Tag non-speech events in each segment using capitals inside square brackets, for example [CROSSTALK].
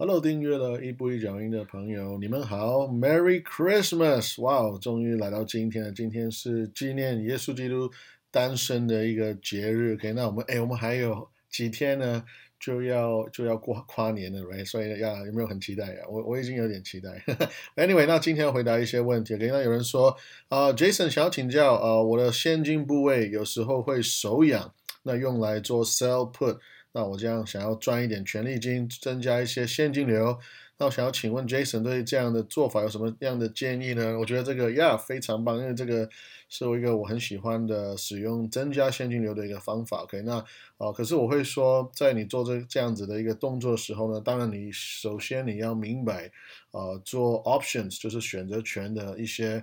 Hello，订阅了一步一脚印的朋友，你们好，Merry Christmas！哇哦，终于来到今天了，今天是纪念耶稣基督诞生的一个节日。OK，那我们哎，我们还有几天呢，就要就要过跨年了，Right？所以呀，有没有很期待呀？我我已经有点期待。[LAUGHS] Anyway，那今天回答一些问题。OK，那有人说啊，Jason 想要请教啊，我的现金部位有时候会手痒，那用来做 sell put。那我这样想要赚一点权利金，增加一些现金流。那我想要请问 Jason 对这样的做法有什么样的建议呢？我觉得这个呀非常棒，因为这个是我一个我很喜欢的使用增加现金流的一个方法。OK，那啊，可是我会说，在你做这这样子的一个动作的时候呢，当然你首先你要明白，呃，做 options 就是选择权的一些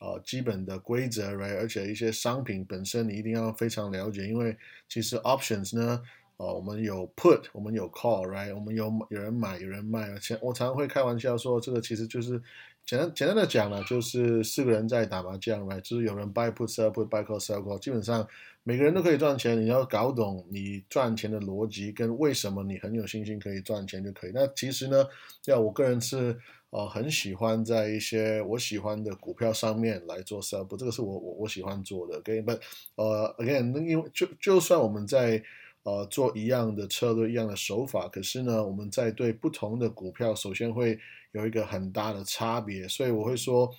呃基本的规则，right？而且一些商品本身你一定要非常了解，因为其实 options 呢。哦，我们有 put，我们有 call，right？我们有有人买，有人卖。而且我常常会开玩笑说，这个其实就是简单简单的讲呢，就是四个人在打麻将，right？就是有人 buy put sell put buy call sell call，基本上每个人都可以赚钱。你要搞懂你赚钱的逻辑跟为什么你很有信心可以赚钱就可以。那其实呢，要我个人是呃很喜欢在一些我喜欢的股票上面来做 sell put，这个是我我我喜欢做的。OK，but 呃 again，因为就就算我们在呃，做一样的策略，一样的手法，可是呢，我们在对不同的股票，首先会有一个很大的差别。所以我会说，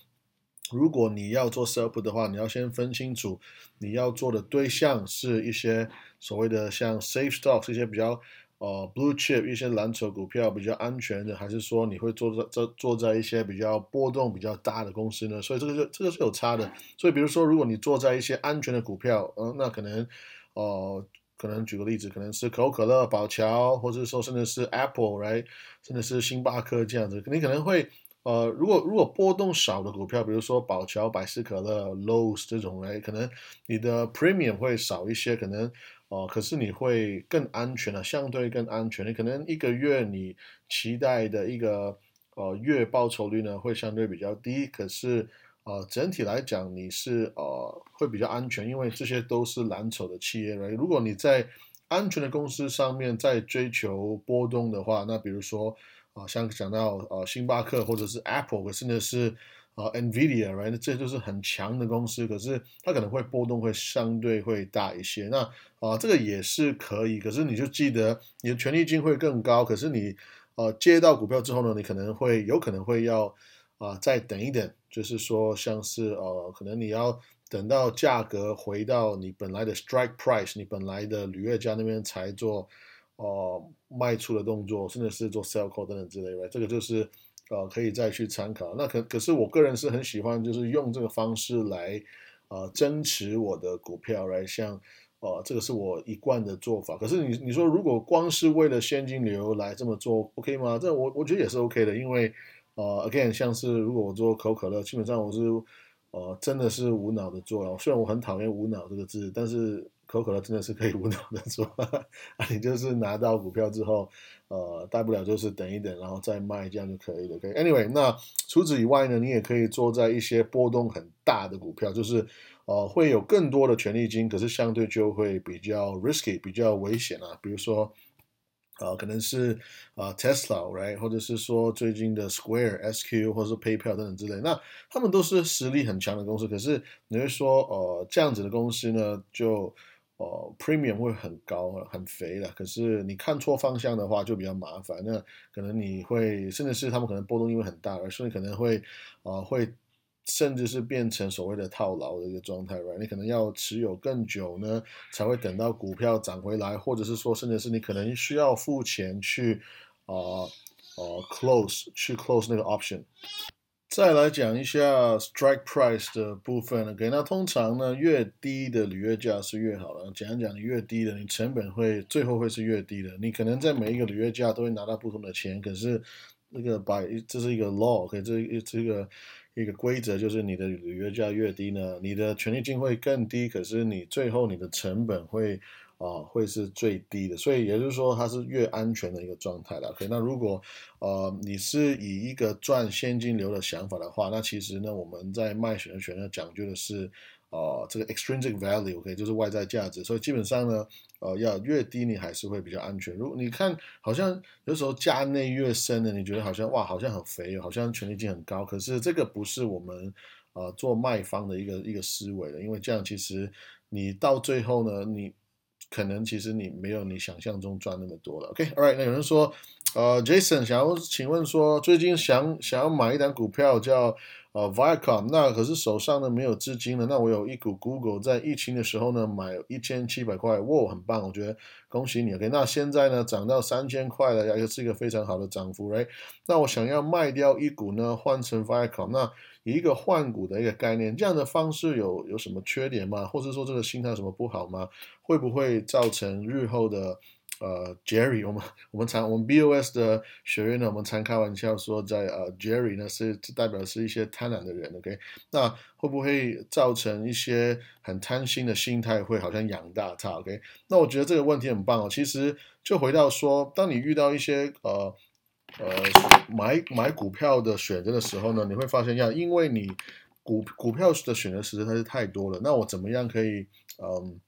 如果你要做 sup 的话，你要先分清楚你要做的对象是一些所谓的像 safe stocks 一些比较呃 blue chip 一些蓝筹股票比较安全的，还是说你会做在做做在一些比较波动比较大的公司呢？所以这个是这个是有差的。所以比如说，如果你做在一些安全的股票，嗯，那可能呃。可能举个例子，可能是可口可乐、宝乔，或者说甚至是 Apple，right，甚至是星巴克这样子，你可能会，呃，如果如果波动少的股票，比如说宝乔、百事可乐、Lowe's 这种，right，可能你的 premium 会少一些，可能，哦，可是你会更安全的，相对更安全。你可能一个月你期待的一个，呃，月报酬率呢会相对比较低，可是。呃，整体来讲，你是呃会比较安全，因为这些都是蓝筹的企业。如果你在安全的公司上面在追求波动的话，那比如说啊，像讲到呃星巴克或者是 Apple，甚至是呃 Nvidia，right，这就是很强的公司，可是它可能会波动会相对会大一些。那啊，这个也是可以，可是你就记得你的权利金会更高，可是你呃接到股票之后呢，你可能会有可能会要。啊，再等一等，就是说，像是呃，可能你要等到价格回到你本来的 strike price，你本来的履约价那边才做呃卖出的动作，甚至是做 sell call 等等之类的，这个就是呃可以再去参考。那可可是我个人是很喜欢，就是用这个方式来呃增持我的股票，来像呃这个是我一贯的做法。可是你你说如果光是为了现金流来这么做，OK 吗？这我我觉得也是 OK 的，因为。呃，again，像是如果我做可口可乐，基本上我是，呃，真的是无脑的做了。虽然我很讨厌“无脑”这个字，但是可口可乐真的是可以无脑的做。[LAUGHS] 啊，你就是拿到股票之后，呃，大不了就是等一等，然后再卖，这样就可以了。OK，Anyway，那除此以外呢，你也可以做在一些波动很大的股票，就是呃，会有更多的权利金，可是相对就会比较 risky，比较危险啊。比如说。啊，可能是啊，Tesla，right，或者是说最近的 Square、SQ，或是 PayPal 等等之类，那他们都是实力很强的公司。可是你会说，呃，这样子的公司呢，就呃，premium 会很高、很肥的。可是你看错方向的话，就比较麻烦。那可能你会，甚至是他们可能波动因为很大，而所以可能会啊，会。甚至是变成所谓的套牢的一个状态，right？你可能要持有更久呢，才会等到股票涨回来，或者是说，甚至是你可能需要付钱去，啊呃 close 去 close 那个 option。再来讲一下 strike price 的部分，OK？那通常呢，越低的履约价是越好的。讲一讲，越低的，你成本会最后会是越低的。你可能在每一个履约价都会拿到不同的钱，可是那个把这是一个 law，OK？这这个。一个规则就是你的履约价越低呢，你的权利金会更低，可是你最后你的成本会啊会是最低的，所以也就是说它是越安全的一个状态了。OK，那如果呃你是以一个赚现金流的想法的话，那其实呢我们在卖选择权呢讲究的是呃这个 extrinsic value，OK，就是外在价值。所以基本上呢，呃，要越低你还是会比较安全。如果你看好像有时候价内越深的，你觉得好像哇，好像很肥，好像权利金很高。可是这个不是我们呃做卖方的一个一个思维的，因为这样其实你到最后呢，你可能其实你没有你想象中赚那么多了。OK，All right，那有人说。呃，Jason 想要请问说，最近想想要买一单股票叫呃 Viacom，那可是手上呢没有资金了。那我有一股 Google 在疫情的时候呢买一千七百块，哇，很棒，我觉得恭喜你。OK，那现在呢涨到三千块了，也是一个非常好的涨幅，Right？那我想要卖掉一股呢，换成 Viacom，那以一个换股的一个概念，这样的方式有有什么缺点吗？或者说这个心态有什么不好吗？会不会造成日后的？呃，Jerry，我们我们常我们 BOS 的学员呢，我们常开玩笑说，在呃，Jerry 呢是代表是一些贪婪的人，OK？那会不会造成一些很贪心的心态，会好像养大他，OK？那我觉得这个问题很棒哦。其实就回到说，当你遇到一些呃呃买买股票的选择的时候呢，你会发现要因为你股股票的选择实在是太多了，那我怎么样可以嗯？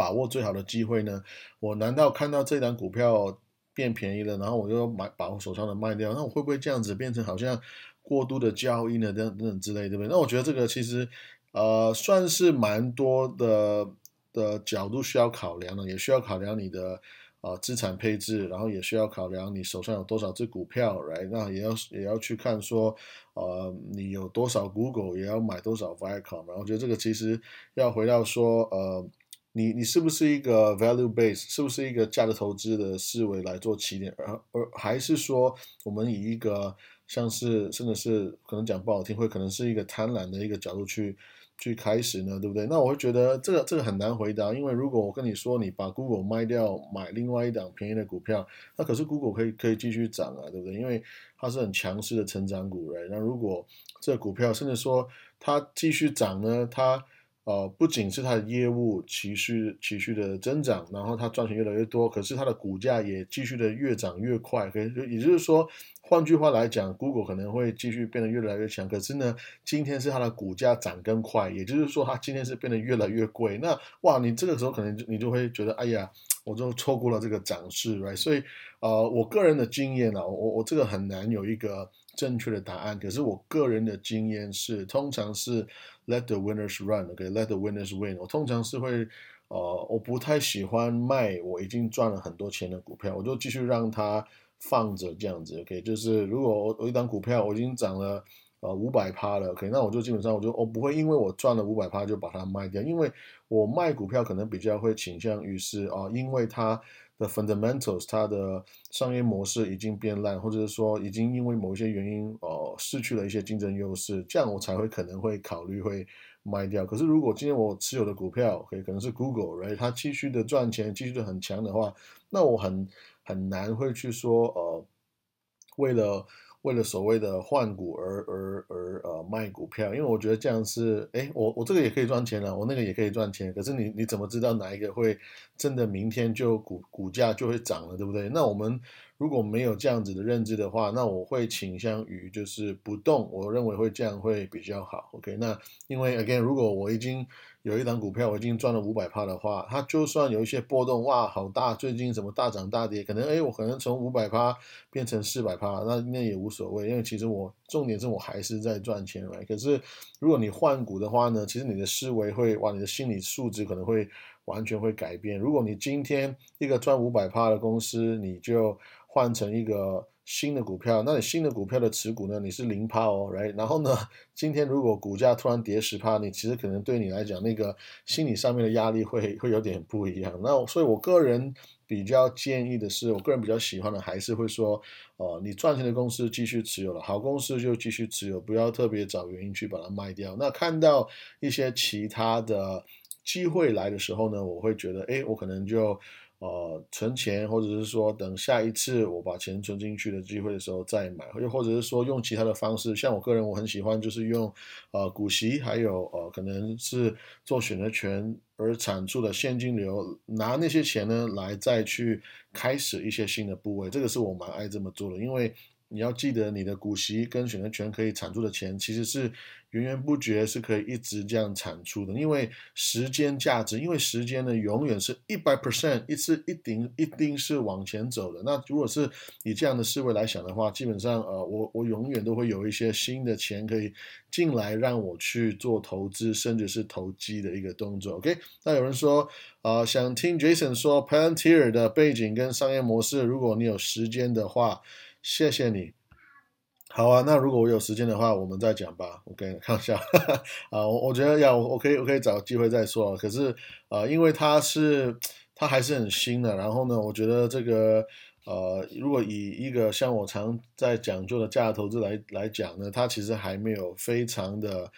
把握最好的机会呢？我难道看到这档股票变便宜了，然后我就买把我手上的卖掉？那我会不会这样子变成好像过度的交易呢？等等等之类，对不对？那我觉得这个其实呃算是蛮多的的角度需要考量的，也需要考量你的呃资产配置，然后也需要考量你手上有多少只股票来，那也要也要去看说呃你有多少 Google，也要买多少 Viacom。然后我觉得这个其实要回到说呃。你你是不是一个 value base，是不是一个价值投资的思维来做起点，而而还是说我们以一个像是甚至是可能讲不好听，会可能是一个贪婪的一个角度去去开始呢，对不对？那我会觉得这个这个很难回答，因为如果我跟你说你把 Google 卖掉买另外一档便宜的股票，那可是 Google 可以可以继续涨啊，对不对？因为它是很强势的成长股，那如果这股票甚至说它继续涨呢，它呃，不仅是它的业务持续持续的增长，然后它赚钱越来越多，可是它的股价也继续的越涨越快。可，也就是说，换句话来讲，Google 可能会继续变得越来越强。可是呢，今天是它的股价涨更快，也就是说，它今天是变得越来越贵。那哇，你这个时候可能就你就会觉得，哎呀，我就错过了这个涨势，right？所以，呃，我个人的经验呢，我我这个很难有一个正确的答案。可是我个人的经验是，通常是。Let the winners run，OK？Let the winners win。我通常是会，呃，我不太喜欢卖我已经赚了很多钱的股票，我就继续让它放着这样子，OK？就是如果我我一档股票我已经涨了呃五百趴了，OK？那我就基本上我就我不会因为我赚了五百趴就把它卖掉，因为我卖股票可能比较会倾向于是啊，因为它。的 fundamentals，它的商业模式已经变烂，或者是说已经因为某一些原因，呃，失去了一些竞争优势，这样我才会可能会考虑会卖掉。可是如果今天我持有的股票，可以可能是 Google，right，它继续的赚钱，继续的很强的话，那我很很难会去说，呃，为了。为了所谓的换股而而而呃卖股票，因为我觉得这样是，哎，我我这个也可以赚钱了，我那个也可以赚钱，可是你你怎么知道哪一个会真的明天就股股价就会涨了，对不对？那我们。如果没有这样子的认知的话，那我会倾向于就是不动，我认为会这样会比较好。OK，那因为 again，如果我已经有一档股票，我已经赚了五百趴的话，它就算有一些波动，哇，好大，最近怎么大涨大跌，可能哎，我可能从五百趴变成四百趴，那那也无所谓，因为其实我重点是我还是在赚钱，right？可是如果你换股的话呢，其实你的思维会，哇，你的心理素质可能会完全会改变。如果你今天一个赚五百趴的公司，你就换成一个新的股票，那你新的股票的持股呢？你是零趴哦，right？然后呢，[LAUGHS] 今天如果股价突然跌十趴，你其实可能对你来讲，那个心理上面的压力会 [LAUGHS] 会有点不一样。那所以，我个人比较建议的是，我个人比较喜欢的还是会说，呃，你赚钱的公司继续持有了，好公司就继续持有，不要特别找原因去把它卖掉。那看到一些其他的机会来的时候呢，我会觉得，哎，我可能就。呃，存钱，或者是说等下一次我把钱存进去的机会的时候再买，又或者是说用其他的方式，像我个人我很喜欢就是用呃股息，还有呃可能是做选择权而产出的现金流，拿那些钱呢来再去开始一些新的部位，这个是我蛮爱这么做的，因为。你要记得，你的股息跟选择权可以产出的钱，其实是源源不绝，是可以一直这样产出的。因为时间价值，因为时间呢，永远是一百 percent，一次一定一定是往前走的。那如果是以这样的思维来想的话，基本上，呃，我我永远都会有一些新的钱可以进来，让我去做投资，甚至是投机的一个动作。OK，那有人说，呃，想听 Jason 说 Palantir 的背景跟商业模式，如果你有时间的话。谢谢你，好啊。那如果我有时间的话，我们再讲吧。OK，看一下啊，我我觉得要我可以我可以找机会再说。可是呃，因为它是它还是很新的，然后呢，我觉得这个呃，如果以一个像我常在讲究的价值投资来来讲呢，它其实还没有非常的。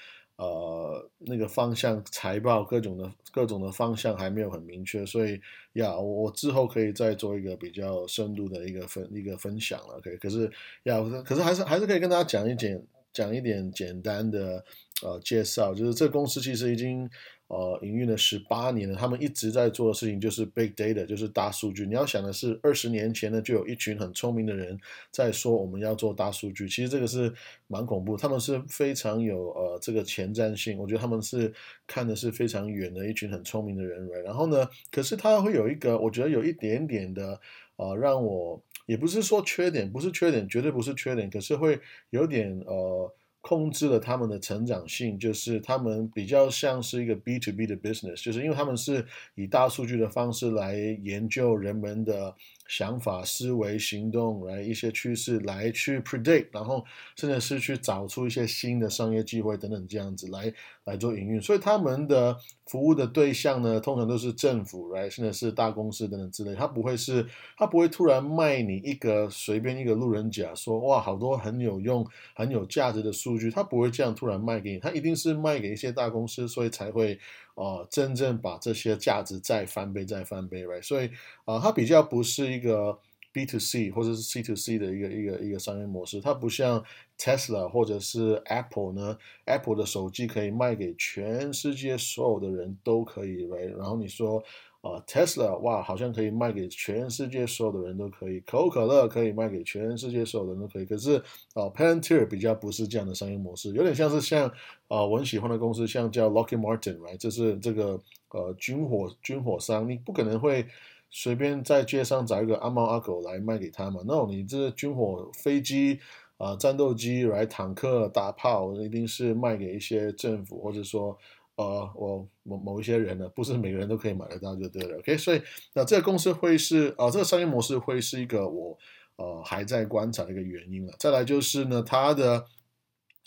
呃，那个方向财报各种的各种的方向还没有很明确，所以呀，我之后可以再做一个比较深度的一个分一个分享了。OK，可是呀，可是还是还是可以跟大家讲一点讲一点简单的呃介绍，就是这公司其实已经。呃，营运了十八年了，他们一直在做的事情就是 big data，就是大数据。你要想的是，二十年前呢，就有一群很聪明的人在说我们要做大数据。其实这个是蛮恐怖，他们是非常有呃这个前瞻性。我觉得他们是看的是非常远的一群很聪明的人。然后呢，可是他会有一个，我觉得有一点点的呃，让我也不是说缺点，不是缺点，绝对不是缺点，可是会有点呃。控制了他们的成长性，就是他们比较像是一个 B to B 的 business，就是因为他们是以大数据的方式来研究人们的。想法、思维、行动来一些趋势来去 predict，然后甚至是去找出一些新的商业机会等等这样子来来做营运。所以他们的服务的对象呢，通常都是政府来甚至是大公司等等之类。他不会是，他不会突然卖你一个随便一个路人甲，说哇，好多很有用、很有价值的数据，他不会这样突然卖给你，他一定是卖给一些大公司，所以才会。哦，真正把这些价值再翻倍、再翻倍，right？所以啊，它比较不是一个 B to C 或者是 C to C 的一个一个一个商业模式，它不像 Tesla 或者是 Apple 呢，Apple 的手机可以卖给全世界所有的人都可以来然后你说。啊，Tesla 哇，好像可以卖给全世界所有的人都可以，可口可乐可以卖给全世界所有的人都可以。可是啊，Palantir 比较不是这样的商业模式，有点像是像啊，我很喜欢的公司，像叫 Lockheed Martin，right？这是这个呃军火军火商，你不可能会随便在街上找一个阿猫阿狗来卖给他嘛。那你这军火飞机啊，战斗机来坦克大炮，一定是卖给一些政府或者说。呃，我某某一些人呢，不是每个人都可以买得到就对了。OK，所以那这个公司会是啊，这个商业模式会是一个我呃还在观察的一个原因了。再来就是呢，他的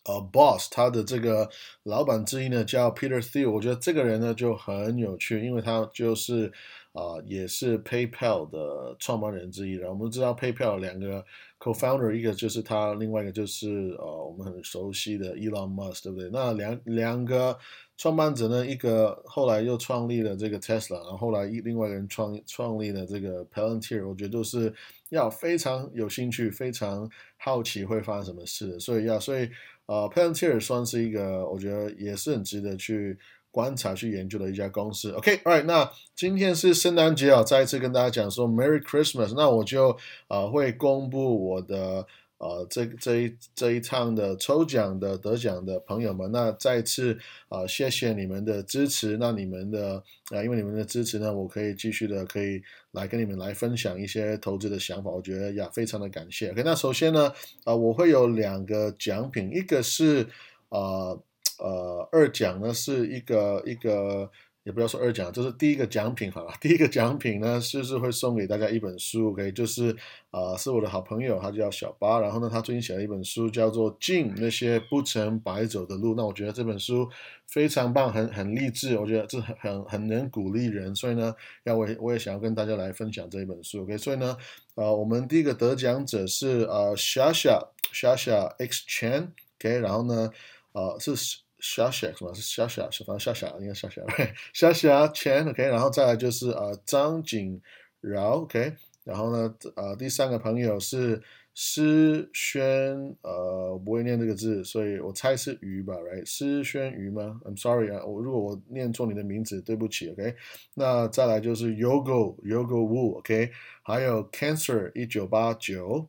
呃 boss，他的这个老板之一呢叫 Peter Thiel，我觉得这个人呢就很有趣，因为他就是啊也是 PayPal 的创办人之一了。我们知道 PayPal 两个 co-founder，一个就是他，另外一个就是呃我们很熟悉的 Elon Musk，对不对？那两两个。创办者呢，一个后来又创立了这个 Tesla，然后后来一另外一个人创创立了这个 Palantir，我觉得都是要非常有兴趣、非常好奇会发生什么事，所以要所以呃 Palantir 算是一个我觉得也是很值得去观察、去研究的一家公司。OK，All right，那今天是圣诞节啊，再一次跟大家讲说 Merry Christmas，那我就呃会公布我的。呃，这这一这一趟的抽奖的得奖的朋友们，那再次啊，谢谢你们的支持。那你们的啊，因为你们的支持呢，我可以继续的可以来跟你们来分享一些投资的想法。我觉得呀，非常的感谢。OK，那首先呢，啊，我会有两个奖品，一个是呃呃二奖呢是一个一个。也不要说二奖，这是第一个奖品好了。第一个奖品呢，就是会送给大家一本书，OK，就是啊，是我的好朋友，他叫小八，然后呢，他最近写了一本书，叫做《进那些不曾白走的路》。那我觉得这本书非常棒，很很励志，我觉得这很很能鼓励人，所以呢，要我我也想要跟大家来分享这一本书，OK。所以呢，呃，我们第一个得奖者是呃夏夏夏夏 X Chen，OK，然后呢，呃是。小小什么是小小，是反正小小应该小小，[LAUGHS] 小小钱 OK，然后再来就是呃张景饶 OK，然后呢，呃，第三个朋友是诗轩，呃，我不会念这个字，所以我猜是鱼吧，right？诗轩鱼吗？I'm sorry 啊，我如果我念错你的名字，对不起，OK？那再来就是 Yogo Yogo Wu，OK？还有 Cancer 一九八九，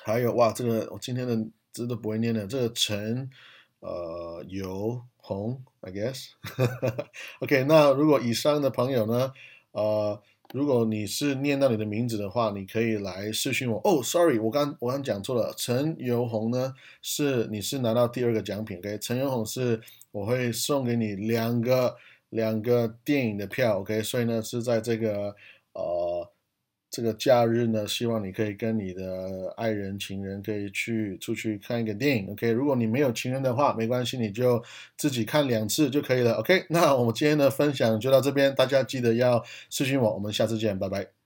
还有哇，这个我今天的字都不会念的，这个陈呃游红，I guess，OK？[LAUGHS] 那如果以上的朋友呢，呃。如果你是念到你的名字的话，你可以来私讯我。哦，sorry，我刚我刚讲错了。陈游红呢，是你是拿到第二个奖品，OK？陈游红是我会送给你两个两个电影的票，OK？所以呢是在这个呃。这个假日呢，希望你可以跟你的爱人、情人可以去出去看一个电影，OK？如果你没有情人的话，没关系，你就自己看两次就可以了，OK？那我们今天的分享就到这边，大家记得要私信我，我们下次见，拜拜。